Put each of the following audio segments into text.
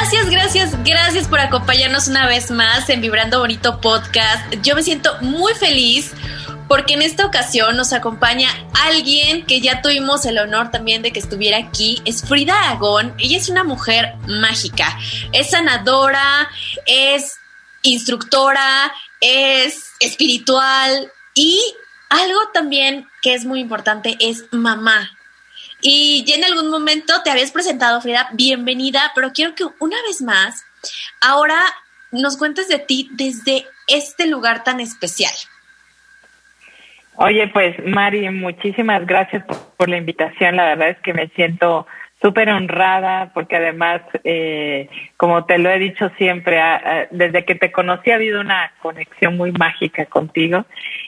Gracias, gracias, gracias por acompañarnos una vez más en Vibrando Bonito Podcast. Yo me siento muy feliz porque en esta ocasión nos acompaña alguien que ya tuvimos el honor también de que estuviera aquí. Es Frida Aragón. Ella es una mujer mágica. Es sanadora, es instructora, es espiritual y algo también que es muy importante es mamá. Y ya en algún momento te habías presentado, Frida, bienvenida, pero quiero que una vez más, ahora nos cuentes de ti desde este lugar tan especial. Oye, pues Mari, muchísimas gracias por, la invitación. La verdad es que me siento súper honrada porque además, eh, como te lo he dicho siempre, desde que te conocí ha habido una conexión muy mágica contigo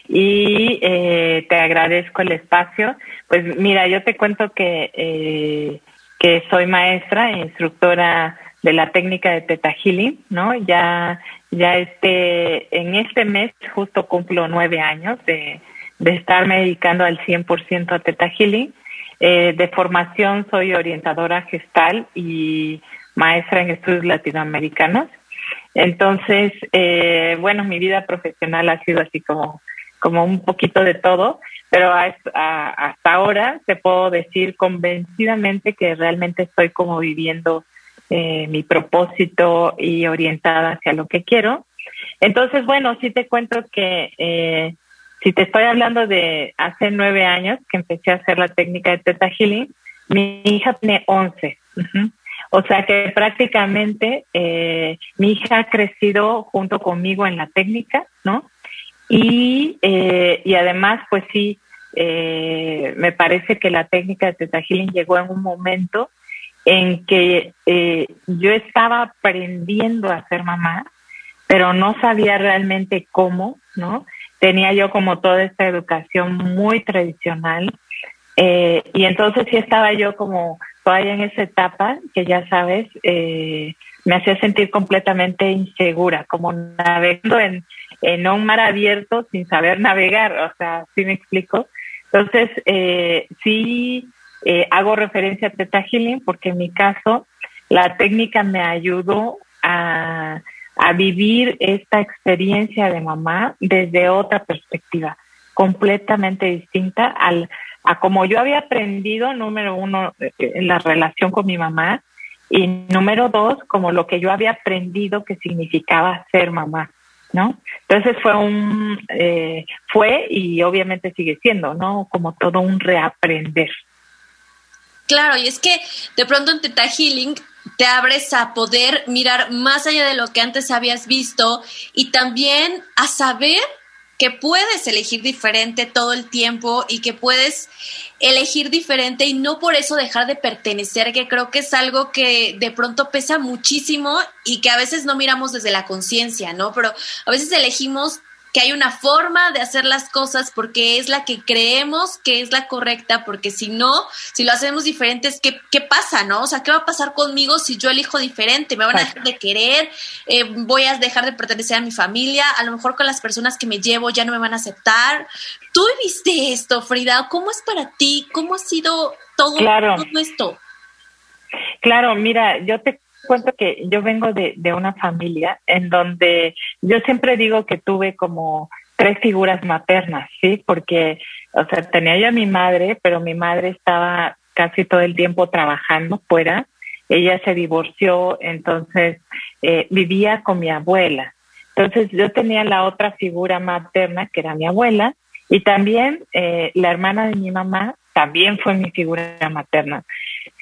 y eh, te agradezco el espacio. Pues mira, yo te cuento que, eh, que soy maestra e instructora de la técnica de Teta Healing, ¿no? Ya, ya este, en este mes justo cumplo nueve años de, de estarme dedicando al 100% a Teta Healing eh, de formación soy orientadora gestal y maestra en estudios latinoamericanos. Entonces, eh, bueno, mi vida profesional ha sido así como, como un poquito de todo, pero hasta ahora te puedo decir convencidamente que realmente estoy como viviendo eh, mi propósito y orientada hacia lo que quiero. Entonces, bueno, sí te cuento que eh, si te estoy hablando de hace nueve años que empecé a hacer la técnica de Teta Healing, mi hija tiene once. O sea que prácticamente eh, mi hija ha crecido junto conmigo en la técnica, ¿no? Y, eh, y además, pues sí, eh, me parece que la técnica de Teta Healing llegó en un momento en que yo estaba aprendiendo a ser mamá, pero no sabía realmente cómo, ¿no? Tenía yo como toda esta educación muy tradicional eh, y entonces sí estaba yo como todavía en esa etapa que ya sabes eh, me hacía sentir completamente insegura como navegando en, en un mar abierto sin saber navegar o sea sí me explico entonces eh, sí eh, hago referencia a Teta Healing porque en mi caso la técnica me ayudó a a vivir esta experiencia de mamá desde otra perspectiva, completamente distinta al, a como yo había aprendido, número uno, en la relación con mi mamá, y número dos, como lo que yo había aprendido que significaba ser mamá, ¿no? Entonces fue un, eh, fue y obviamente sigue siendo, ¿no? Como todo un reaprender. Claro, y es que de pronto en Teta Healing te abres a poder mirar más allá de lo que antes habías visto y también a saber que puedes elegir diferente todo el tiempo y que puedes elegir diferente y no por eso dejar de pertenecer, que creo que es algo que de pronto pesa muchísimo y que a veces no miramos desde la conciencia, ¿no? Pero a veces elegimos que hay una forma de hacer las cosas porque es la que creemos que es la correcta, porque si no, si lo hacemos diferente, ¿qué, qué pasa, no? O sea, ¿qué va a pasar conmigo si yo elijo diferente? ¿Me van a dejar de querer? Eh, ¿Voy a dejar de pertenecer a mi familia? A lo mejor con las personas que me llevo ya no me van a aceptar. ¿Tú viste esto, Frida? ¿Cómo es para ti? ¿Cómo ha sido todo, todo esto? Claro, mira, yo te cuento que yo vengo de, de una familia en donde yo siempre digo que tuve como tres figuras maternas, ¿sí? Porque, o sea, tenía yo a mi madre, pero mi madre estaba casi todo el tiempo trabajando fuera. Ella se divorció, entonces eh, vivía con mi abuela. Entonces yo tenía la otra figura materna, que era mi abuela, y también eh, la hermana de mi mamá también fue mi figura materna.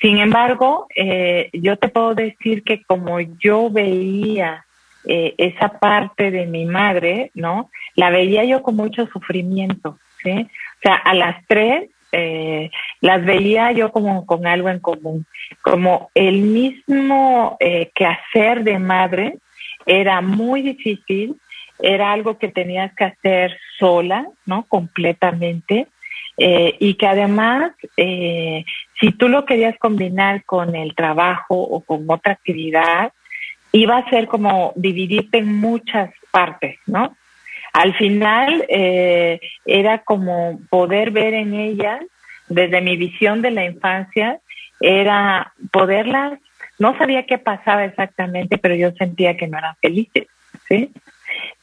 Sin embargo, eh, yo te puedo decir que como yo veía eh, esa parte de mi madre, ¿no? La veía yo con mucho sufrimiento, ¿sí? O sea, a las tres eh, las veía yo como con algo en común, como el mismo eh, quehacer de madre era muy difícil, era algo que tenías que hacer sola, ¿no? Completamente. Eh, y que además, eh, si tú lo querías combinar con el trabajo o con otra actividad, iba a ser como dividirte en muchas partes, ¿no? Al final eh, era como poder ver en ellas, desde mi visión de la infancia, era poderlas, no sabía qué pasaba exactamente, pero yo sentía que no eran felices, ¿sí?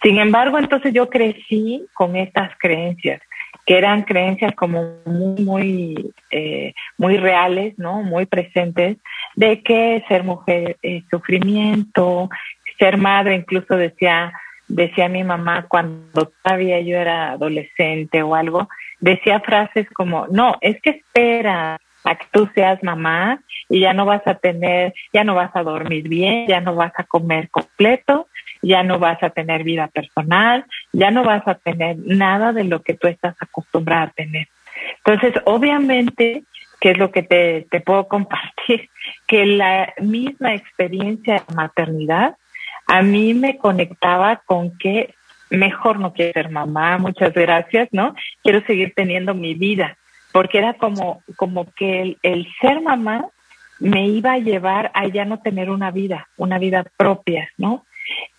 Sin embargo, entonces yo crecí con estas creencias, que eran creencias como muy, muy, eh, muy reales, ¿no? Muy presentes, de que ser mujer es sufrimiento, ser madre, incluso decía, decía mi mamá cuando todavía yo era adolescente o algo, decía frases como, no, es que espera a que tú seas mamá y ya no vas a tener, ya no vas a dormir bien, ya no vas a comer completo, ya no vas a tener vida personal, ya no vas a tener nada de lo que tú estás acostumbrada a tener. Entonces, obviamente, ¿qué es lo que te, te puedo compartir? Que la misma experiencia de maternidad a mí me conectaba con que mejor no quiero ser mamá, muchas gracias, ¿no? Quiero seguir teniendo mi vida, porque era como, como que el, el ser mamá me iba a llevar a ya no tener una vida, una vida propia, ¿no?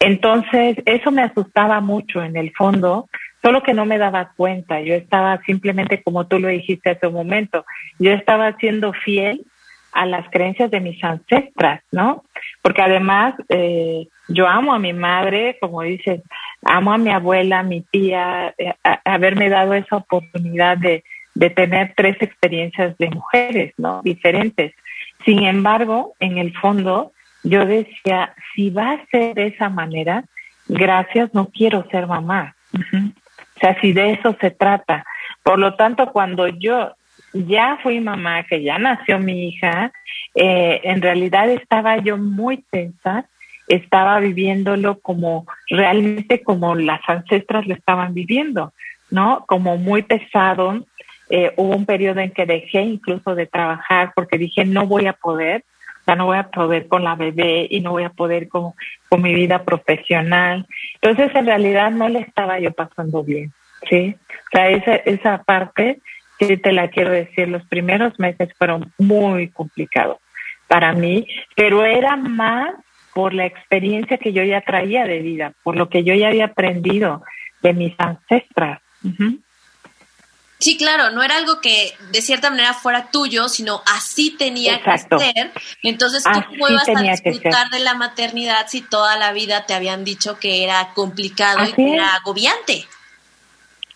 Entonces, eso me asustaba mucho en el fondo, solo que no me daba cuenta. Yo estaba simplemente, como tú lo dijiste hace un momento, yo estaba siendo fiel a las creencias de mis ancestras, ¿no? Porque además eh, yo amo a mi madre, como dices, amo a mi abuela, a mi tía, eh, haberme dado esa oportunidad de, de tener tres experiencias de mujeres, ¿no? Diferentes. Sin embargo, en el fondo, yo decía, si va a ser de esa manera, gracias, no quiero ser mamá. O sea, si de eso se trata. Por lo tanto, cuando yo ya fui mamá, que ya nació mi hija, eh, en realidad estaba yo muy tensa, estaba viviéndolo como realmente como las ancestras lo estaban viviendo, ¿no? Como muy pesado. Eh, hubo un periodo en que dejé incluso de trabajar porque dije no voy a poder, ya no voy a poder con la bebé y no voy a poder con, con mi vida profesional. Entonces, en realidad no le estaba yo pasando bien, ¿sí? O sea, esa, esa parte sí te la quiero decir, los primeros meses fueron muy complicados para mí, pero era más por la experiencia que yo ya traía de vida, por lo que yo ya había aprendido de mis ancestras. Sí, claro, no era algo que de cierta manera fuera tuyo, sino así tenía que ser. Entonces, ¿cómo ibas a disfrutar de la maternidad si toda la vida te habían dicho que era complicado y que era agobiante?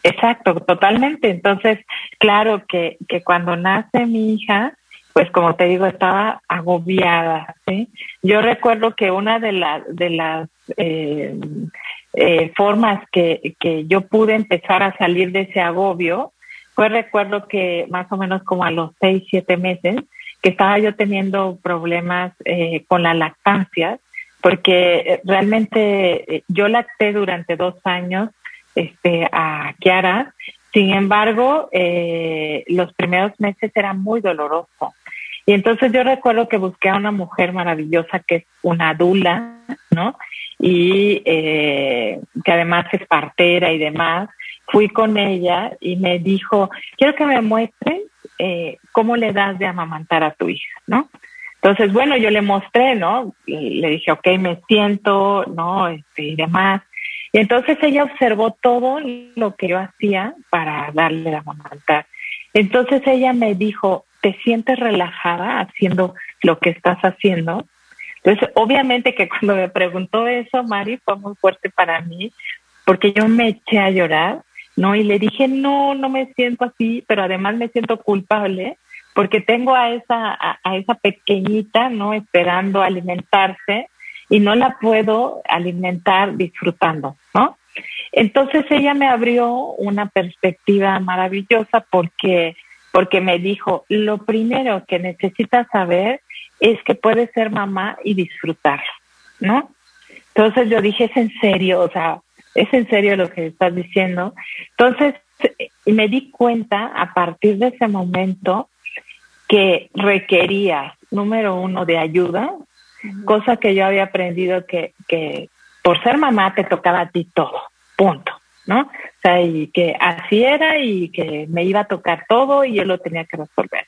Exacto, totalmente. Entonces, claro que, que cuando nace mi hija, pues como te digo, estaba agobiada. ¿sí? Yo recuerdo que una de, las de las eh, eh, formas que, que yo pude empezar a salir de ese agobio fue recuerdo que más o menos como a los seis, siete meses, que estaba yo teniendo problemas eh, con la lactancia, porque realmente yo lacté durante dos años este, a Kiara. Sin embargo, eh, los primeros meses era muy doloroso. Y entonces yo recuerdo que busqué a una mujer maravillosa que es una dula, ¿no? Y eh, que además es partera y demás. Fui con ella y me dijo, quiero que me muestres eh, cómo le das de amamantar a tu hija, ¿no? Entonces, bueno, yo le mostré, ¿no? Le dije, ok, me siento, ¿no? Este, y demás. Y entonces ella observó todo lo que yo hacía para darle la amamantar. Entonces ella me dijo, ¿te sientes relajada haciendo lo que estás haciendo? Entonces, obviamente que cuando me preguntó eso, Mari, fue muy fuerte para mí, porque yo me eché a llorar, ¿no? Y le dije, no, no me siento así, pero además me siento culpable, porque tengo a esa, a, esa pequeñita, ¿no? Esperando alimentarse y no la puedo alimentar disfrutando, ¿no? Entonces ella me abrió una perspectiva maravillosa porque, porque me dijo, lo primero que necesitas saber es que puedes ser mamá y disfrutar, ¿no? Entonces yo dije, es en serio, o sea, es en serio lo que estás diciendo. Entonces me di cuenta a partir de ese momento que requería, número uno, de ayuda, cosa que yo había aprendido que, que por ser mamá te tocaba a ti todo, punto, ¿no? O sea, y que así era y que me iba a tocar todo y yo lo tenía que resolver.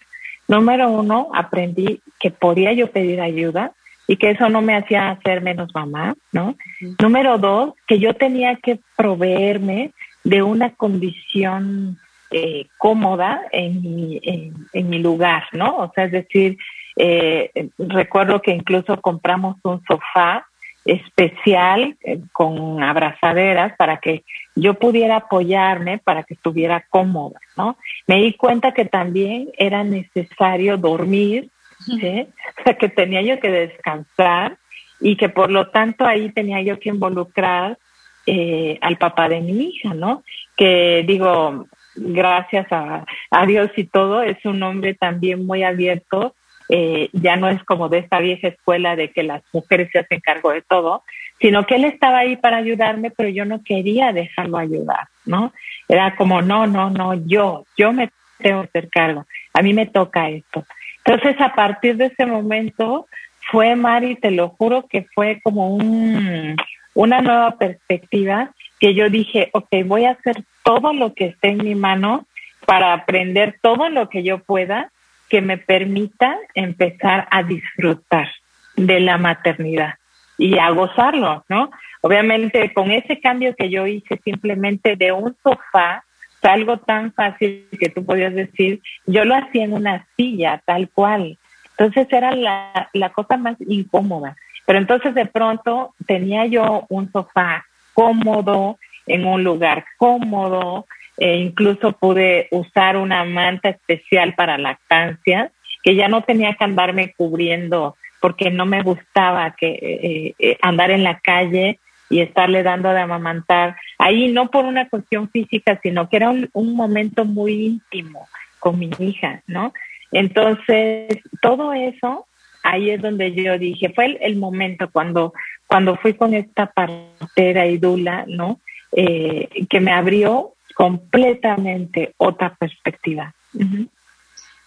Número uno, aprendí que podía yo pedir ayuda y que eso no me hacía ser menos mamá, ¿no? Número dos, que yo tenía que proveerme de una condición eh, cómoda en mi, en, mi lugar, ¿no? O sea, es decir, eh, recuerdo que incluso compramos un sofá especial eh, con abrazaderas para que yo pudiera apoyarme para que estuviera cómoda, ¿no? Me di cuenta que también era necesario dormir, ¿sí? o sea, que tenía yo que descansar y que por lo tanto ahí tenía yo que involucrar eh, al papá de mi hija, ¿no? Que digo, gracias a, Dios y todo, es un hombre también muy abierto eh, ya no es como de esta vieja escuela de que las mujeres se hacen cargo de todo, sino que él estaba ahí para ayudarme, pero yo no quería dejarlo ayudar, ¿no? Era como, no, no, no, yo, yo me tengo que hacer cargo, a mí me toca esto. Entonces, a partir de ese momento, fue, Mari, te lo juro que fue como un, una nueva perspectiva que yo dije, ok, voy a hacer todo lo que esté en mi mano para aprender todo lo que yo pueda que me permita empezar a disfrutar de la maternidad y a gozarlo, ¿no? Obviamente con ese cambio que yo hice simplemente de un sofá, algo tan fácil que tú podías decir, yo lo hacía en una silla, tal cual. Entonces era la, la cosa más incómoda. Pero entonces de pronto tenía yo un sofá cómodo, en un lugar cómodo, e incluso pude usar una manta especial para lactancia, que ya no tenía que andarme cubriendo porque no me gustaba que eh, eh, andar en la calle y estarle dando de amamantar. Ahí no por una cuestión física, sino que era un, momento muy íntimo con mi hija, ¿no? Entonces, todo eso, ahí es donde yo dije, fue el, momento cuando, cuando fui con esta partera y dula, ¿no? Eh, que me abrió completamente otra perspectiva.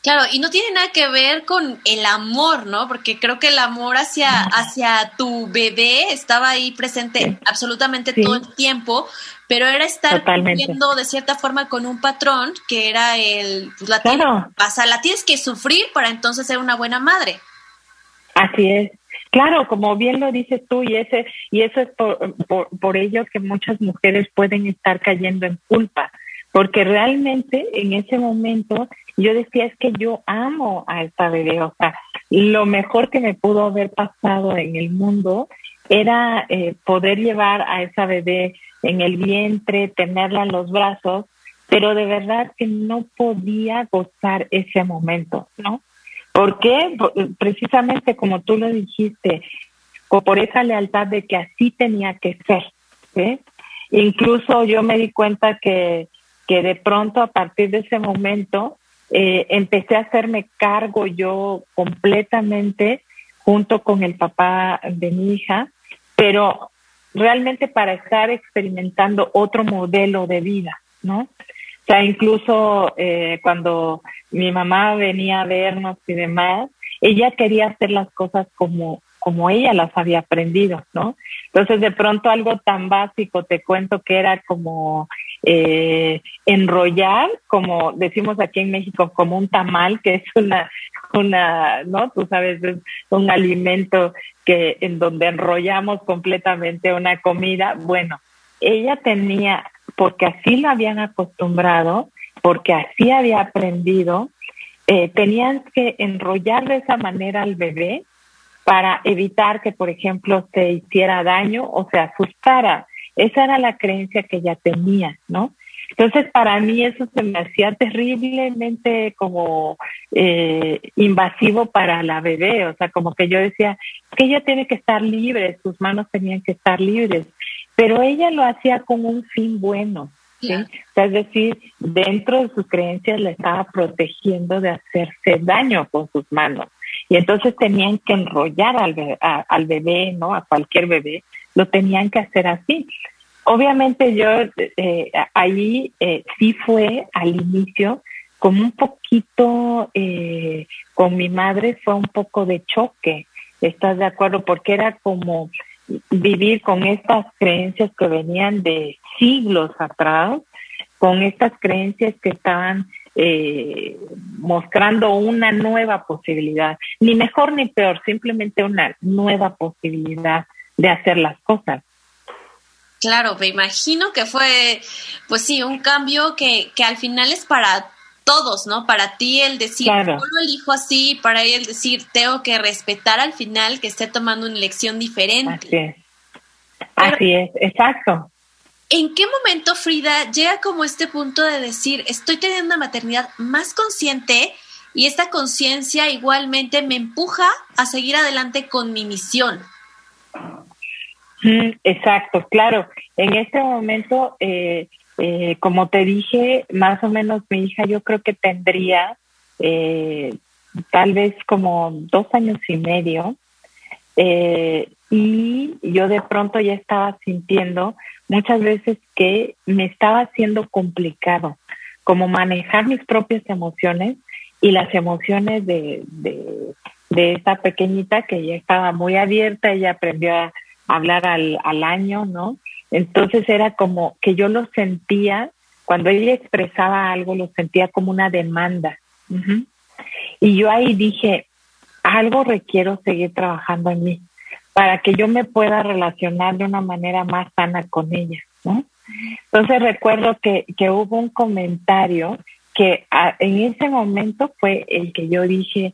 Claro, y no tiene nada que ver con el amor, ¿no? Porque creo que el amor hacia, hacia tu bebé estaba ahí presente absolutamente todo el tiempo, pero era estar viviendo de cierta forma con un patrón que era el, pues la, claro. la tienes que sufrir para entonces ser una buena madre. Así es. Claro, como bien lo dices tú, y ese y eso es por, por, por ello que muchas mujeres pueden estar cayendo en culpa, porque realmente en ese momento yo decía es que yo amo a esta bebé, o sea, lo mejor que me pudo haber pasado en el mundo era eh, poder llevar a esa bebé en el vientre, tenerla en los brazos, pero de verdad que no podía gozar ese momento, ¿no? ¿Por qué? Precisamente como tú lo dijiste, por esa lealtad de que así tenía que ser. ¿sí? Incluso yo me di cuenta que, que de pronto a partir de ese momento eh, empecé a hacerme cargo yo completamente junto con el papá de mi hija, pero realmente para estar experimentando otro modelo de vida, ¿no? O sea, incluso eh, cuando mi mamá venía a vernos y demás, ella quería hacer las cosas como, como ella las había aprendido, ¿no? Entonces, de pronto algo tan básico, te cuento que era como eh, enrollar, como decimos aquí en México, como un tamal, que es una, una, ¿no? Tú sabes, es un alimento que en donde enrollamos completamente una comida. Bueno, ella tenía porque así lo habían acostumbrado, porque así había aprendido, eh, tenían que enrollar de esa manera al bebé para evitar que, por ejemplo, se hiciera daño o se asustara. Esa era la creencia que ella tenía, ¿no? Entonces, para mí eso se me hacía terriblemente como eh, invasivo para la bebé, o sea, como que yo decía, que ella tiene que estar libre, sus manos tenían que estar libres pero ella lo hacía con un fin bueno. ¿sí? es decir, dentro de sus creencias le estaba protegiendo de hacerse daño con sus manos. Y entonces tenían que enrollar al bebé, al bebé, ¿no? A cualquier bebé, lo tenían que hacer así. obviamente yo eh, ahí eh, sí fue al inicio como un poquito eh, con mi madre fue un poco de choque, ¿estás de acuerdo? Porque era como vivir con estas creencias que venían de siglos atrás, con estas creencias que estaban eh, mostrando una nueva posibilidad, ni mejor ni peor, simplemente una nueva posibilidad de hacer las cosas. Claro, me imagino que fue, pues sí, un cambio que, que al final es para todos, ¿no? Para ti el decir, yo lo elijo así, para él el decir, tengo que respetar al final que esté tomando una elección diferente. Así es. así es, exacto. ¿En qué momento Frida llega como este punto de decir, estoy teniendo una maternidad más consciente y esta conciencia igualmente me empuja a seguir adelante con mi misión? Mm, exacto, claro. En este momento eh, eh, como te dije, más o menos mi hija yo creo que tendría eh, tal vez como dos años y medio eh, y yo de pronto ya estaba sintiendo muchas veces que me estaba haciendo complicado como manejar mis propias emociones y las emociones de, de, de esta pequeñita que ya estaba muy abierta, ella aprendió a hablar al, año, ¿no? Entonces era como que yo lo sentía, cuando ella expresaba algo, lo sentía como una demanda. Y yo ahí dije, algo requiero seguir trabajando en mí para que yo me pueda relacionar de una manera más sana con ella, ¿no? Entonces recuerdo que, que hubo un comentario que en ese momento fue el que yo dije,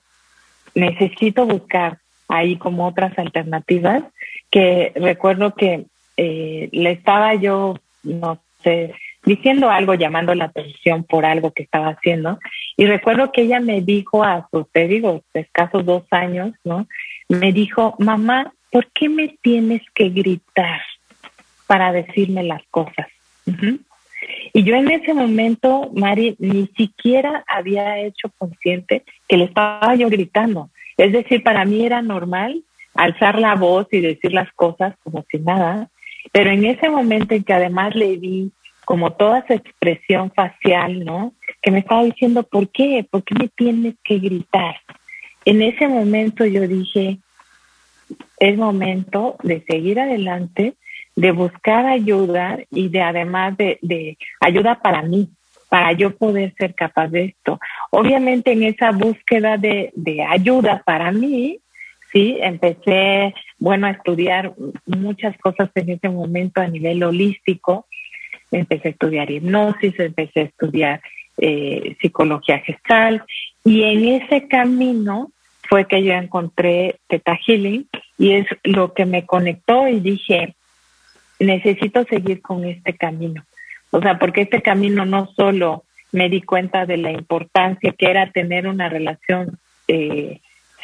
necesito buscar ahí como otras alternativas, que recuerdo que eh, le estaba yo, no sé, diciendo algo, llamando la atención por algo que estaba haciendo. Y recuerdo que ella me dijo a sus, te digo, escasos dos años, ¿no? Me dijo, mamá, ¿por qué me tienes que gritar para decirme las cosas? Y yo en ese momento, Mari, ni siquiera había hecho consciente que le estaba yo gritando. Es decir, para mí era normal alzar la voz y decir las cosas como si nada, pero en ese momento en que además le vi como toda su expresión facial, ¿no? Que me estaba diciendo, ¿por qué? ¿Por qué me tienes que gritar? En ese momento yo dije, es momento de seguir adelante, de buscar ayuda y de además de, de ayuda para mí, para yo poder ser capaz de esto. Obviamente en esa búsqueda de, de ayuda para mí, sí, empecé, bueno, a estudiar muchas cosas en ese momento a nivel holístico. Empecé a estudiar hipnosis, empecé a estudiar eh, psicología gestal y en ese camino fue que yo encontré Teta Healing y es lo que me conectó y dije, necesito seguir con este camino. O sea, porque este camino no solo me di cuenta de la importancia que era tener una relación eh,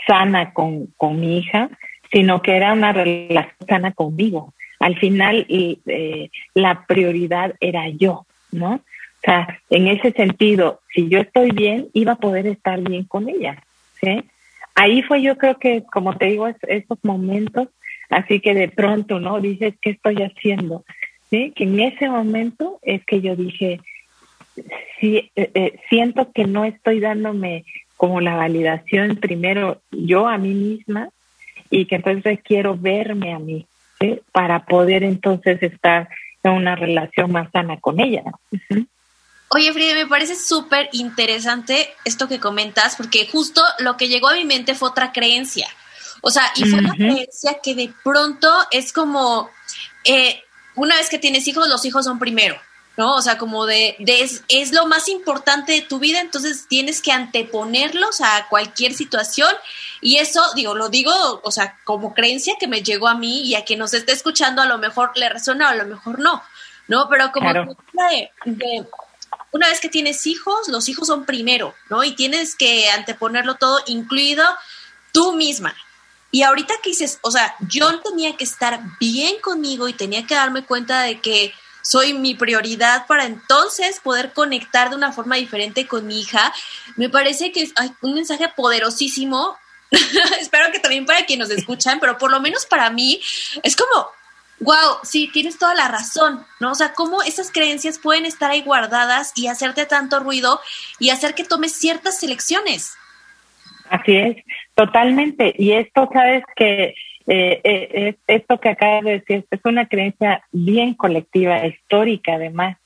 sana con, con mi hija, sino que era una relación sana conmigo. Al final eh, la prioridad era yo, ¿no? O sea, en ese sentido, si yo estoy bien, iba a poder estar bien con ella, ¿sí? Ahí fue yo creo que, como te digo, esos momentos, así que de pronto, ¿no? Dices, ¿qué estoy haciendo? Que en ese momento es que yo dije, sí, eh, eh, siento que no estoy dándome como la validación primero yo a mí misma y que entonces quiero verme a mí para poder entonces estar en una relación más sana con ella. Oye, Frida, me parece súper interesante esto que comentas, porque justo lo que llegó a mi mente fue otra creencia. O sea, y fue una creencia que de pronto es como, eh, una vez que tienes hijos, los hijos son primero. ¿no? O sea, como de, es, lo más importante de tu vida, entonces tienes que anteponerlos a cualquier situación y eso, digo, lo digo, o sea, como creencia que me llegó a mí y a quien nos esté escuchando a lo mejor le resuena o a lo mejor no, ¿no? Pero como una vez que tienes hijos, los hijos son primero, ¿no? Y tienes que anteponerlo todo, incluido tú misma. Y ahorita que dices, o sea, yo tenía que estar bien conmigo y tenía que darme cuenta de que soy mi prioridad para entonces poder conectar de una forma diferente con mi hija. Me parece que es un mensaje poderosísimo. Espero que también para quienes nos escuchan, pero por lo menos para mí es como Wow, sí, tienes toda la razón, ¿no? O sea, cómo esas creencias pueden estar ahí guardadas y hacerte tanto ruido y hacer que tomes ciertas elecciones. Así es, totalmente. Y esto, sabes que eh, eh, esto que acabas de decir es una creencia bien colectiva, histórica además,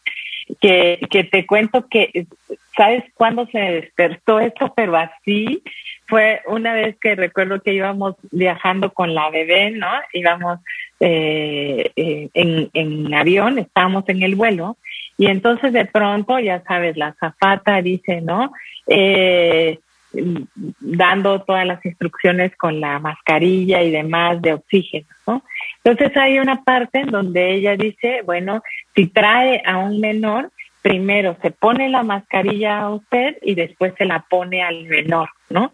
que, que te cuento que, ¿sabes cuándo se despertó esto? Pero así fue una vez que recuerdo que íbamos viajando con la bebé, ¿no? Íbamos eh, eh, en, en avión, estábamos en el vuelo, y entonces de pronto, ya sabes, la zafata dice, ¿no? Eh, dando todas las instrucciones con la mascarilla y demás de oxígeno, ¿no? Entonces hay una parte en donde ella dice, bueno, si trae a un menor, primero se pone la mascarilla a usted y después se la pone al menor, ¿no?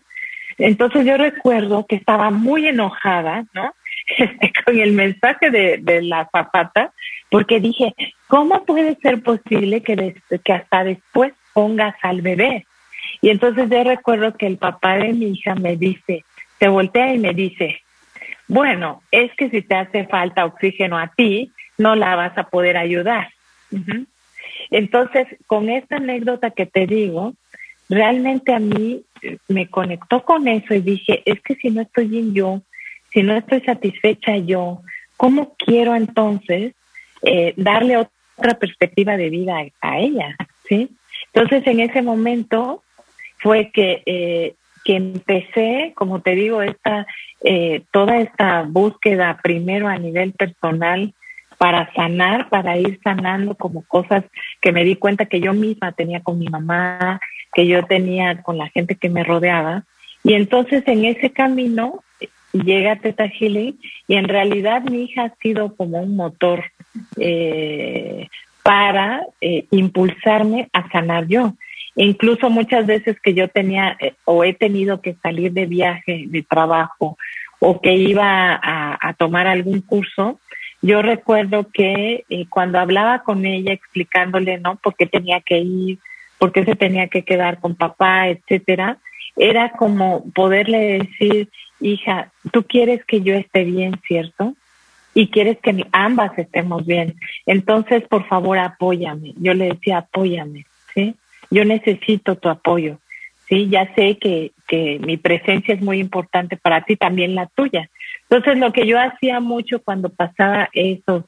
Entonces yo recuerdo que estaba muy enojada, ¿no? con el mensaje de, de la zapata, porque dije, ¿cómo puede ser posible que, que hasta después pongas al bebé? Y entonces yo recuerdo que el papá de mi hija me dice, se voltea y me dice, bueno, es que si te hace falta oxígeno a ti, no la vas a poder ayudar. Entonces, con esta anécdota que te digo, realmente a mí eh, me conectó con eso y dije, es que si no estoy bien yo, si no estoy satisfecha yo, ¿cómo quiero entonces eh, darle otra perspectiva de vida a, ella? ¿sí? Entonces, en ese momento fue que, eh, que empecé, como te digo, esta, eh, toda esta búsqueda primero a nivel personal para sanar, para ir sanando como cosas que me di cuenta que yo misma tenía con mi mamá, que yo tenía con la gente que me rodeaba. Y entonces en ese camino llega Teta Healing y en realidad mi hija ha sido como un motor eh, para eh, impulsarme a sanar yo. E incluso muchas veces que yo tenía eh, o he tenido que salir de viaje, de trabajo, o que iba a, tomar algún curso, yo recuerdo que cuando hablaba con ella explicándole, ¿no? Por qué tenía que ir, por qué se tenía que quedar con papá, etcétera, era como poderle decir, hija, tú quieres que yo esté bien, ¿cierto? Y quieres que ambas estemos bien. Entonces, por favor, apóyame. Yo le decía, apóyame, ¿sí? Yo necesito tu apoyo, ¿sí? Ya sé que, que mi presencia es muy importante para ti, también la tuya. Entonces, lo que yo hacía mucho cuando pasaba esos,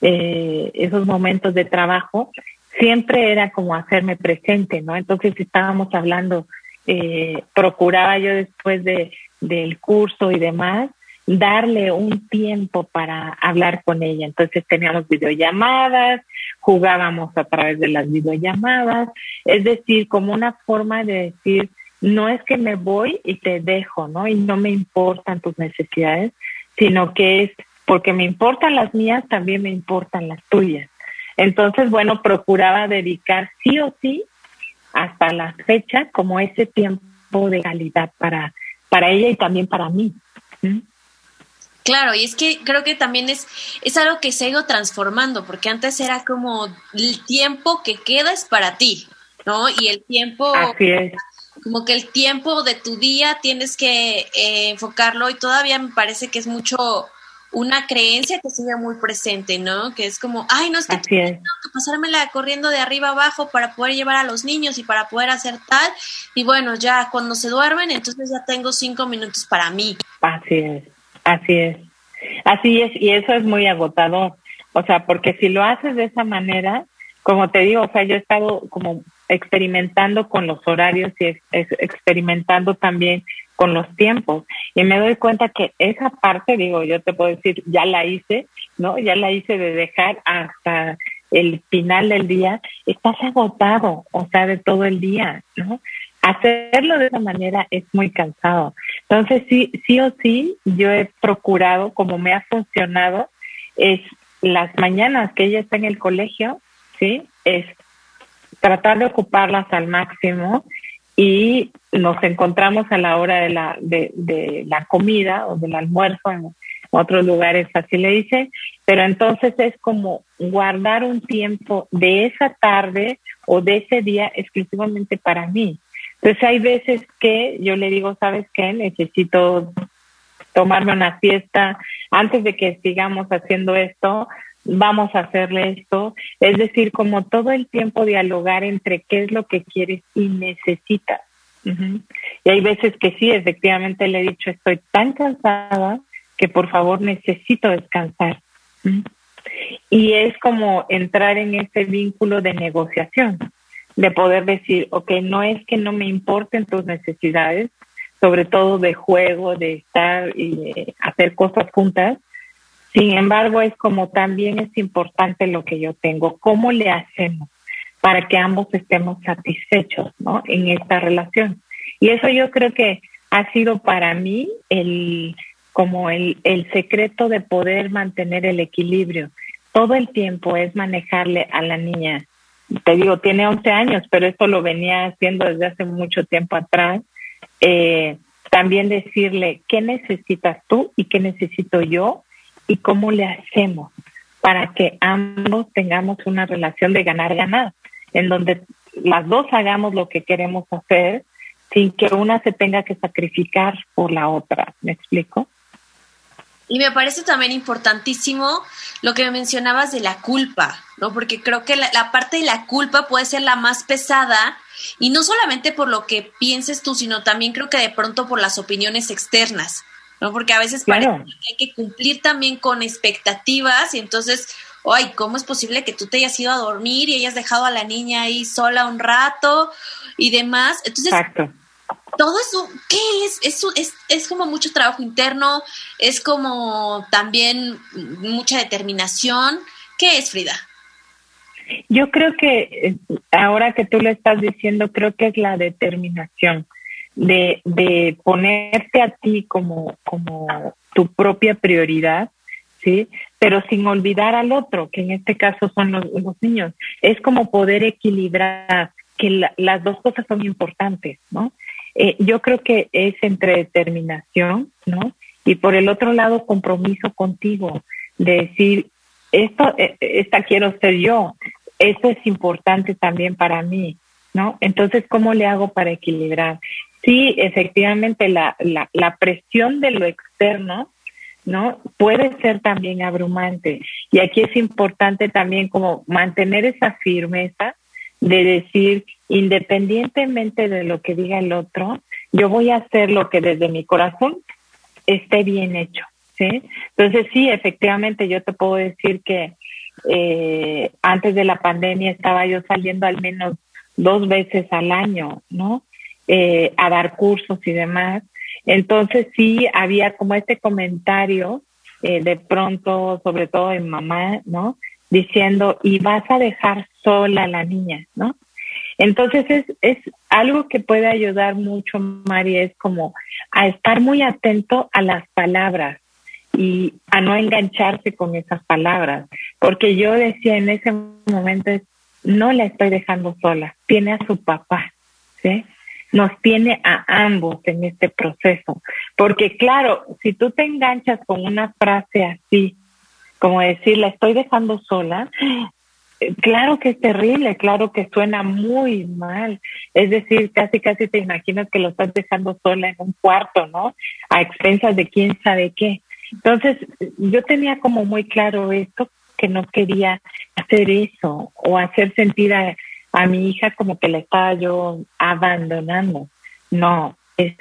eh, esos momentos de trabajo, siempre era como hacerme presente, ¿no? Entonces, estábamos hablando, eh, procuraba yo después de del curso y demás, darle un tiempo para hablar con ella. Entonces teníamos videollamadas, jugábamos a través de las videollamadas, es decir, como una forma de decir, no es que me voy y te dejo, ¿no? Y no me importan tus necesidades, sino que es porque me importan las mías, también me importan las tuyas. Entonces, bueno, procuraba dedicar sí o sí hasta la fecha como ese tiempo de calidad para para ella y también para mí. Claro, y es que creo que también es, es algo que se ha ido transformando, porque antes era como el tiempo que queda es para ti, ¿no? Y el tiempo, como que el tiempo de tu día tienes que eh, enfocarlo y todavía me parece que es mucho una creencia que sigue muy presente, ¿no? Que es como, ay, no es que tengo que pasármela corriendo de arriba abajo para poder llevar a los niños y para poder hacer tal. Y bueno, ya cuando se duermen, entonces ya tengo cinco minutos para mí. Así es, así es. Así es, y eso es muy agotador. O sea, porque si lo haces de esa manera, como te digo, o sea, yo he estado como experimentando con los horarios y experimentando también con los tiempos. Y me doy cuenta que esa parte, digo, yo te puedo decir, ya la hice, ¿no? Ya la hice de dejar hasta el final del día, estás agotado, o sea, de todo el día, ¿no? Hacerlo de esa manera es muy cansado. Entonces, sí, sí o sí, yo he procurado, como me ha funcionado, es las mañanas que ella está en el colegio, ¿sí? Es tratar de ocuparlas al máximo y nos encontramos a la hora de la, de, de la comida o del almuerzo en otros lugares, así le dice, pero entonces es como guardar un tiempo de esa tarde o de ese día exclusivamente para mí. Entonces hay veces que yo le digo, ¿sabes qué? Necesito tomarme una fiesta, antes de que sigamos haciendo esto, vamos a hacerle esto. Es decir, como todo el tiempo dialogar entre qué es lo que quieres y necesitas. Y hay veces que sí, efectivamente le he dicho, estoy tan cansada que por favor necesito descansar. Y es como entrar en ese vínculo de negociación, de poder decir, ok, no es que no me importen tus necesidades, sobre todo de juego, de estar y hacer cosas juntas. Sin embargo, es como también es importante lo que yo tengo. ¿Cómo le hacemos para que ambos estemos satisfechos ¿no? en esta relación? Y eso yo creo que ha sido para mí el como el, el secreto de poder mantener el equilibrio. Todo el tiempo es manejarle a la niña. Te digo, tiene 11 años, pero esto lo venía haciendo desde hace mucho tiempo atrás. Eh, también decirle qué necesitas tú y qué necesito yo y cómo le hacemos para que ambos tengamos una relación de ganar-ganar, en donde las dos hagamos lo que queremos hacer sin que una se tenga que sacrificar por la otra. ¿Me explico? Y me parece también importantísimo lo que me mencionabas de la culpa, ¿no? Porque creo que la, parte de la culpa puede ser la más pesada y no solamente por lo que pienses tú, sino también creo que de pronto por las opiniones externas, ¿no? Porque a veces parece que hay que cumplir también con expectativas y entonces, ay, ¿cómo es posible que tú te hayas ido a dormir y hayas dejado a la niña ahí sola un rato y demás? Entonces, Exacto todo eso, ¿qué es? Es, es? es como mucho trabajo interno, es como también mucha determinación. ¿Qué es, Frida? Yo creo que eh, ahora que tú lo estás diciendo, creo que es la determinación de, de ponerte a ti como, como tu propia prioridad, ¿sí? Pero sin olvidar al otro, que en este caso son los, los niños. Es como poder equilibrar, que las dos cosas son importantes, ¿no? Eh, yo creo que es entre determinación, ¿no? Y por el otro lado, compromiso contigo, de decir, esto, eh, esta quiero ser yo, esto es importante también para mí, ¿no? Entonces, ¿cómo le hago para equilibrar? Sí, efectivamente, la, la, la presión de lo externo, ¿no? Puede ser también abrumante. Y aquí es importante también como mantener esa firmeza de decir, independientemente de lo que diga el otro, yo voy a hacer lo que desde mi corazón esté bien hecho, ¿sí? Entonces sí, efectivamente yo te puedo decir que eh, antes de la pandemia estaba yo saliendo al menos dos veces al año, ¿no? Eh, a dar cursos y demás. Entonces sí había como este comentario eh, de pronto, sobre todo en mamá, ¿no? Diciendo, y vas a dejar sola a la niña, ¿no? Entonces es, es algo que puede ayudar mucho, María, es como a estar muy atento a las palabras y a no engancharse con esas palabras, porque yo decía en ese momento, no la estoy dejando sola, tiene a su papá, ¿sí? Nos tiene a ambos en este proceso, porque claro, si tú te enganchas con una frase así, como decir, la estoy dejando sola, eh, claro que es terrible, claro que suena muy mal. Es decir, casi casi te imaginas que lo estás dejando sola en un cuarto, ¿no? A expensas de quién sabe qué. Entonces, yo tenía como muy claro esto, que no quería hacer eso o hacer sentir a, a mi hija como que la estaba yo abandonando. No, es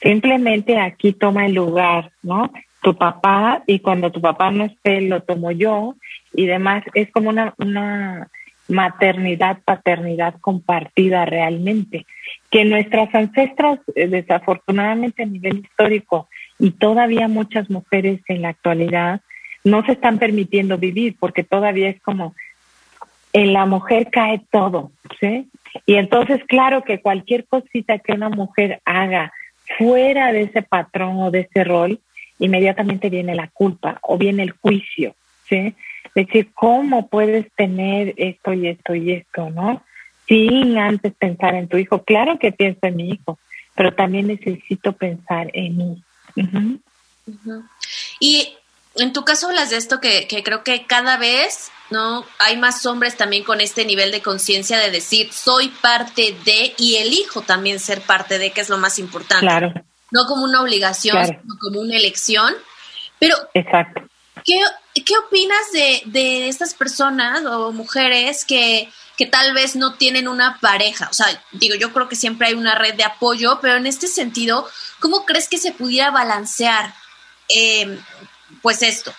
simplemente aquí toma el lugar, ¿no? Tu papá y cuando tu papá no esté lo tomo yo y demás. Es como una, una maternidad, paternidad compartida realmente, que nuestras ancestras, eh, desafortunadamente a nivel histórico y todavía muchas mujeres en la actualidad, no se están permitiendo vivir porque todavía es como en la mujer cae todo, ¿sí? Y entonces, claro que cualquier cosita que una mujer haga fuera de ese patrón o de ese rol, inmediatamente viene la culpa o viene el juicio, ¿sí? Decir, ¿cómo puedes tener esto y esto y esto, no? Sin antes pensar en tu hijo. Claro que pienso en mi hijo, pero también necesito pensar en mí. Y en tu caso hablas de esto que, que, creo que cada vez no hay más hombres también con este nivel de conciencia de decir soy parte de y elijo también ser parte de que es lo más importante. Claro. No como una obligación, sino como una elección. Pero, Exacto. ¿qué, qué opinas de, de estas personas o mujeres que, que tal vez no tienen una pareja? O sea, digo, yo creo que siempre hay una red de apoyo, pero en este sentido, ¿cómo crees que se pudiera balancear eh, pues esto?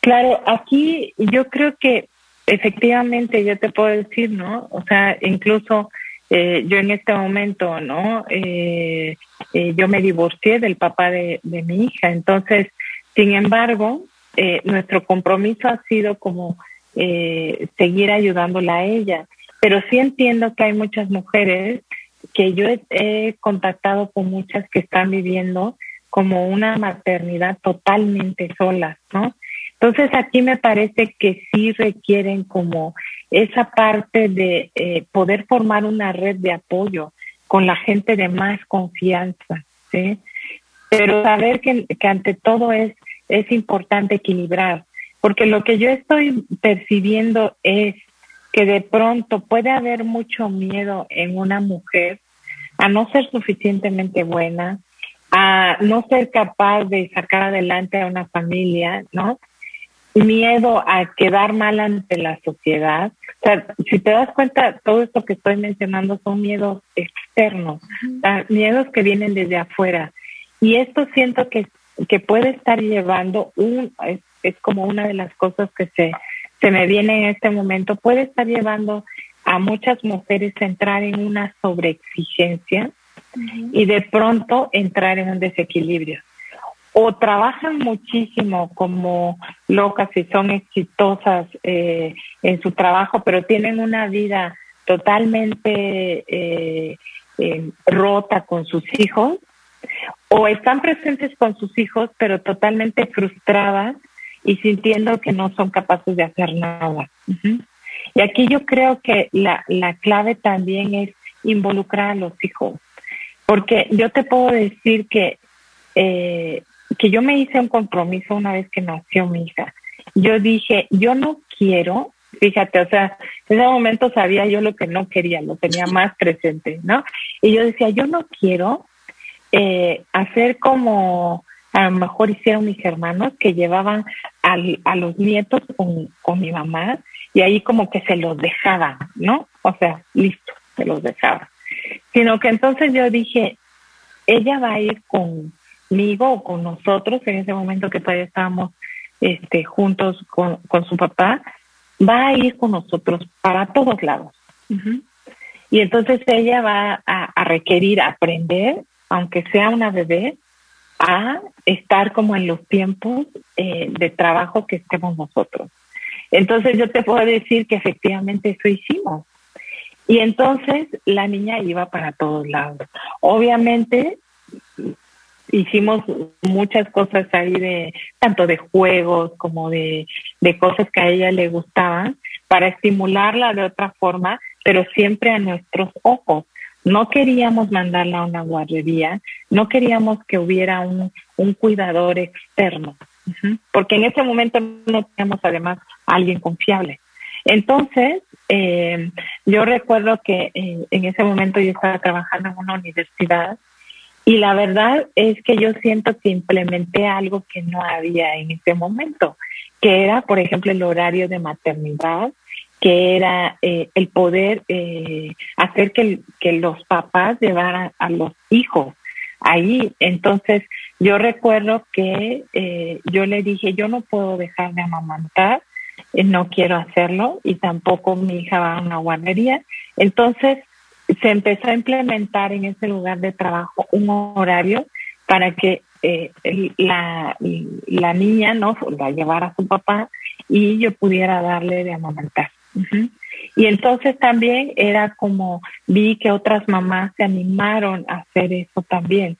Claro, aquí yo creo que efectivamente yo te puedo decir, ¿no? O sea, incluso eh, yo en este momento, ¿no? Eh, eh, yo me divorcié del papá de, mi hija, entonces, sin embargo, eh, nuestro compromiso ha sido como eh, seguir ayudándola a ella, pero sí entiendo que hay muchas mujeres que yo he, he contactado con muchas que están viviendo como una maternidad totalmente solas, ¿no? Entonces aquí me parece que sí requieren como esa parte de eh, poder formar una red de apoyo con la gente de más confianza, ¿sí? Pero saber que, que ante todo es, es importante equilibrar, porque lo que yo estoy percibiendo es que de pronto puede haber mucho miedo en una mujer a no ser suficientemente buena, a no ser capaz de sacar adelante a una familia, ¿no? Miedo a quedar mal ante la sociedad. O sea, si te das cuenta, todo esto que estoy mencionando son miedos externos, o sea, miedos que vienen desde afuera. Y esto siento que, que puede estar llevando un, es, es como una de las cosas que se, se me viene en este momento, puede estar llevando a muchas mujeres a entrar en una sobreexigencia, y de pronto entrar en un desequilibrio. O trabajan muchísimo como locas y son exitosas eh, en su trabajo, pero tienen una vida totalmente eh, eh, rota con sus hijos, o están presentes con sus hijos, pero totalmente frustradas y sintiendo que no son capaces de hacer nada. Y aquí yo creo que la, la clave también es involucrar a los hijos porque yo te puedo decir que, eh, que yo me hice un compromiso una vez que nació mi hija. Yo dije, yo no quiero, fíjate, o sea, en ese momento sabía yo lo que no quería, lo tenía más presente, ¿no? Y yo decía, yo no quiero eh, hacer como a lo mejor hicieron mis hermanos que llevaban al, a los nietos con, con mi mamá y ahí como que se los dejaban, ¿no? O sea, listo, se los dejaban sino que entonces yo dije, ella va a ir conmigo o con nosotros en ese momento que todavía estábamos este, juntos con, con su papá, va a ir con nosotros para todos lados. Uh -huh. Y entonces ella va a, a, requerir aprender, aunque sea una bebé, a estar como en los tiempos eh, de trabajo que estemos nosotros. Entonces yo te puedo decir que efectivamente eso hicimos. Y entonces la niña iba para todos lados. Obviamente hicimos muchas cosas ahí de tanto de juegos como de, de cosas que a ella le gustaban para estimularla de otra forma, pero siempre a nuestros ojos. No queríamos mandarla a una guardería, no queríamos que hubiera un, un cuidador externo, porque en ese momento no teníamos además a alguien confiable. Entonces, eh, yo recuerdo que eh, en ese momento yo estaba trabajando en una universidad y la verdad es que yo siento que implementé algo que no había en ese momento, que era, por ejemplo, el horario de maternidad, que era eh, el poder eh, hacer que, que los papás llevaran a los hijos ahí. Entonces, yo recuerdo que eh, yo le dije, yo no puedo dejar de amamantar, eh, no quiero hacerlo y tampoco mi hija va a una guardería. Entonces, se empezó a implementar en ese lugar de trabajo un horario para que eh, la, la niña no la llevara a su papá y yo pudiera darle de amamantar. Y entonces también era como vi que otras mamás se animaron a hacer eso también.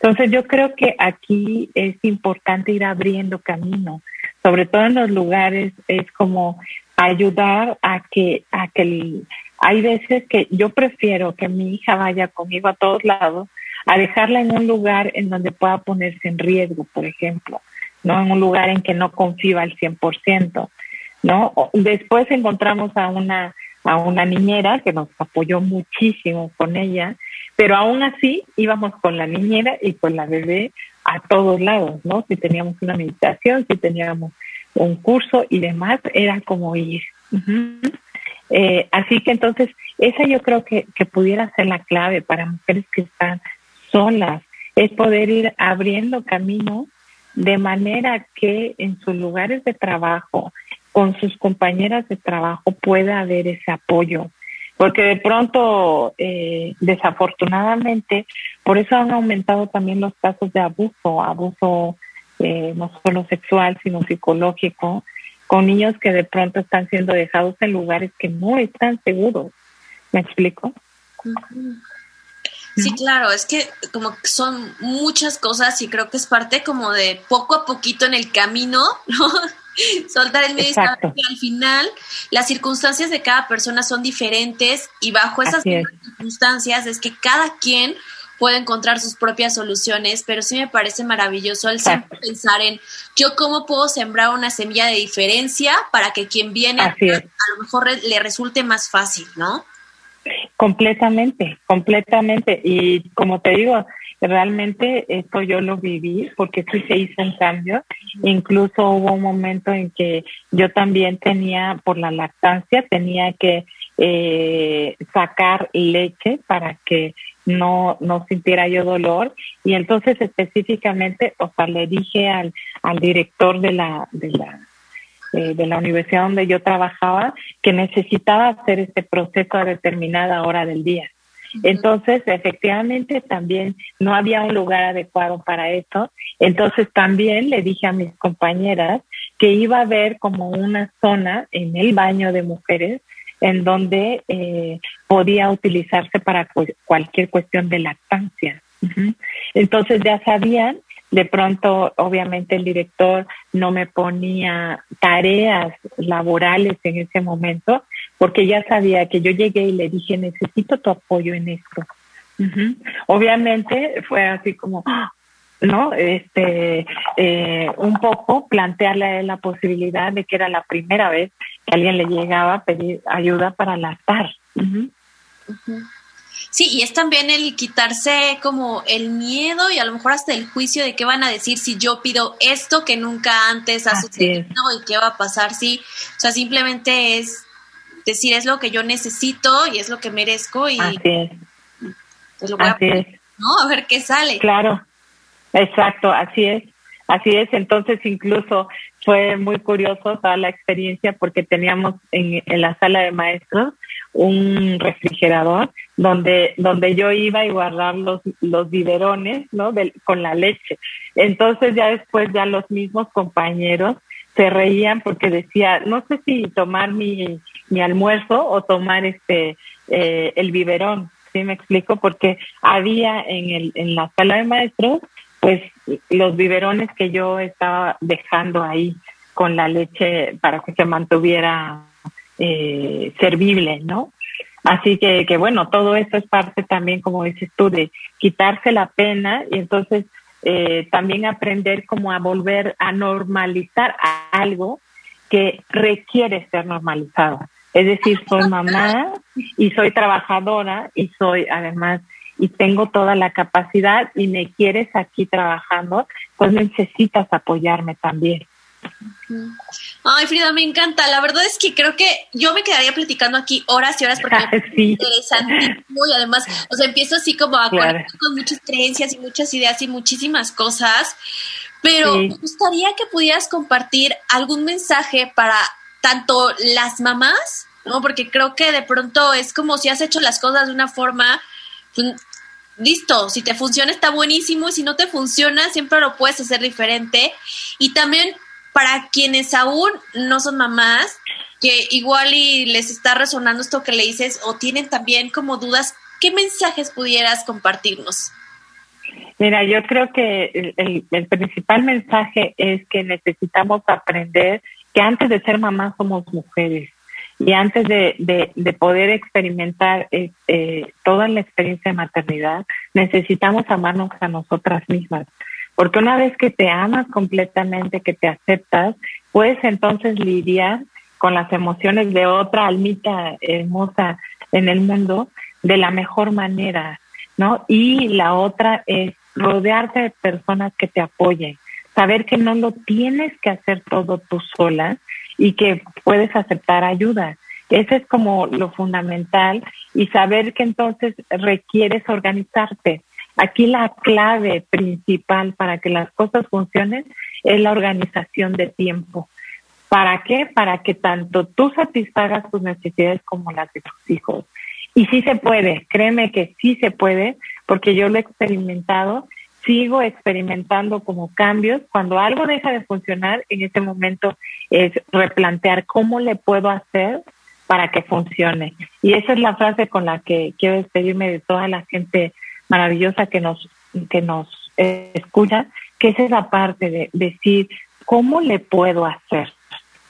Entonces yo creo que aquí es importante ir abriendo camino, sobre todo en los lugares es como ayudar a que a que el, hay veces que yo prefiero que mi hija vaya conmigo a todos lados a dejarla en un lugar en donde pueda ponerse en riesgo, por ejemplo, no en un lugar en que no confío al 100%, ¿no? Después encontramos a una a una niñera que nos apoyó muchísimo con ella, Pero aún así íbamos con la niñera y con la bebé a todos lados, ¿no? Si teníamos una meditación, si teníamos un curso y demás, era como ir. Eh, así que entonces, esa yo creo que, que pudiera ser la clave para mujeres que están solas, es poder ir abriendo camino de manera que en sus lugares de trabajo, con sus compañeras de trabajo, pueda haber ese apoyo. Porque de pronto, eh, desafortunadamente, por eso han aumentado también los casos de abuso, abuso eh, no solo sexual, sino psicológico, con niños que de pronto están siendo dejados en lugares que no están seguros. ¿Me explico? Sí, claro, es que como son muchas cosas y creo que es parte como de poco a poquito en el camino, ¿no? Soltar el medio que al final las circunstancias de cada persona son diferentes y bajo esas circunstancias es que cada quien puede encontrar sus propias soluciones, pero sí me parece maravilloso el siempre pensar en yo cómo puedo sembrar una semilla de diferencia para que quien viene a, lo mejor le resulte más fácil, ¿no? Completamente, completamente. Y como te digo, realmente esto yo lo viví porque sí se hizo un cambio. Incluso hubo un momento en que yo también tenía, por la lactancia, tenía que eh, sacar leche para que no, no sintiera yo dolor. Y entonces específicamente, o sea, le dije al, al director de la, de la, eh, de la universidad donde yo trabajaba que necesitaba hacer este proceso a determinada hora del día. Entonces, efectivamente, también no había un lugar adecuado para eso. Entonces, también le dije a mis compañeras que iba a haber como una zona en el baño de mujeres en donde eh, podía utilizarse para cualquier cuestión de lactancia. Entonces ya sabían, de pronto obviamente el director no me ponía tareas laborales en ese momento, porque ya sabía que yo llegué y le dije, necesito tu apoyo en esto. Obviamente fue así como, ¿no? Este, eh, un poco plantearle la posibilidad de que era la primera vez que alguien le llegaba a pedir ayuda para lactar. Sí, y es también el quitarse como el miedo y a lo mejor hasta el juicio de qué van a decir si yo pido esto que nunca antes ha sucedido y qué va a pasar si, o sea, simplemente es decir es lo que yo necesito y es lo que merezco y Así es. Pues lo a, ¿no? A ver qué sale. Claro. Exacto, así es. Así es, entonces incluso fue muy curioso toda la experiencia porque teníamos en, la sala de maestros un refrigerador donde donde yo iba a guardar los los biberones, ¿no? con la leche. Entonces ya después ya los mismos compañeros se reían porque decía, no sé si tomar mi, mi almuerzo o tomar este eh, el biberón, ¿sí me explico? Porque había en el en la sala de maestros pues los biberones que yo estaba dejando ahí con la leche para que se mantuviera eh, servible, ¿no? Así que, que bueno, todo esto es parte también, como dices tú, de quitarse la pena y entonces eh, también aprender como a volver a normalizar algo que requiere ser normalizado. Es decir, soy mamá y soy trabajadora y soy además y tengo toda la capacidad y me quieres aquí trabajando, pues necesitas apoyarme también. Ay, Frida, me encanta. La verdad es que creo que yo me quedaría platicando aquí horas y horas porque es interesantísimo y además, o sea, empiezo así como a conectar con muchas creencias y muchas ideas y muchísimas cosas. Pero me gustaría que pudieras compartir algún mensaje para tanto las mamás, ¿no? Porque creo que de pronto es como si has hecho las cosas de una forma listo, si te funciona está buenísimo y si no te funciona siempre lo puedes hacer diferente. Y también para quienes aún no son mamás, que igual y les está resonando esto que le dices o tienen también como dudas, ¿qué mensajes pudieras compartirnos? Mira, yo creo que el, el principal mensaje es que necesitamos aprender que antes de ser mamás somos mujeres y antes de, de, poder experimentar eh, toda la experiencia de maternidad, necesitamos amarnos a nosotras mismas. Porque una vez que te amas completamente, que te aceptas, puedes entonces lidiar con las emociones de otra almita hermosa en el mundo de la mejor manera. ¿no? Y la otra es rodearte de personas que te apoyen, saber que no lo tienes que hacer todo tú sola y que puedes aceptar ayuda. Ese es como lo fundamental y saber que entonces requieres organizarte. Aquí la clave principal para que las cosas funcionen es la organización de tiempo. ¿Para qué? Para que tanto tú satisfagas tus necesidades como las de tus hijos. Y sí se puede, créeme que sí se puede, porque yo lo he experimentado, sigo experimentando como cambios. Cuando algo deja de funcionar, en ese momento es replantear cómo le puedo hacer para que funcione. Y esa es la frase con la que quiero despedirme de toda la gente maravillosa que nos, que nos eh, escucha, que es esa parte de decir, ¿cómo le puedo hacer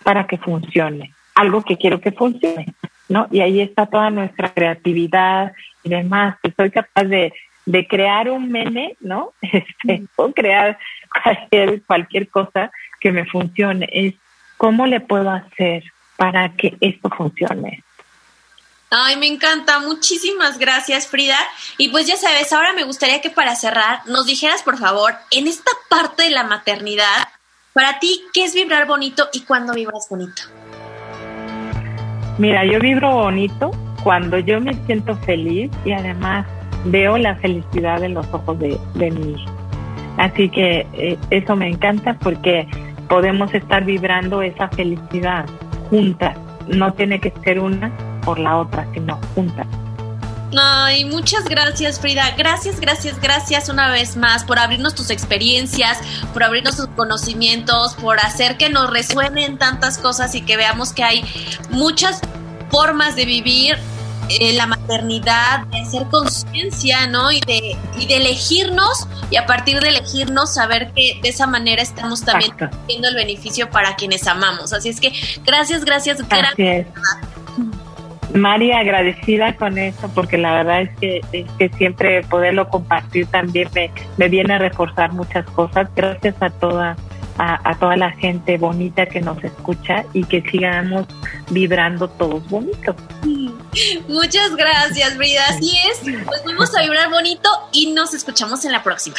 para que funcione? Algo que quiero que funcione, ¿no? Y ahí está toda nuestra creatividad y demás, que soy capaz de, de crear un meme, ¿no? Este, o crear cualquier, cualquier cosa que me funcione. Es, ¿cómo le puedo hacer para que esto funcione? Ay, me encanta. Muchísimas gracias, Frida. Y pues ya sabes, ahora me gustaría que para cerrar nos dijeras, por favor, en esta parte de la maternidad, para ti, ¿qué es vibrar bonito y cuándo vibras bonito? Mira, yo vibro bonito cuando yo me siento feliz y además veo la felicidad en los ojos de, de mi hijo. Así que eh, eso me encanta porque podemos estar vibrando esa felicidad juntas. No tiene que ser una por la otra, sino juntas. Ay, muchas gracias Frida, gracias, gracias, gracias una vez más por abrirnos tus experiencias, por abrirnos tus conocimientos, por hacer que nos resuenen tantas cosas y que veamos que hay muchas formas de vivir eh, la maternidad, de hacer conciencia, ¿no? Y de, y de elegirnos y a partir de elegirnos saber que de esa manera estamos también viendo el beneficio para quienes amamos. Así es que gracias, gracias. gracias. María, agradecida con esto porque la verdad es que, es que siempre poderlo compartir también me, me viene a reforzar muchas cosas. Gracias a toda a, toda la gente bonita que nos escucha y que sigamos vibrando todos bonitos. Muchas gracias, Frida. Así es, pues vamos a vibrar bonito y nos escuchamos en la próxima.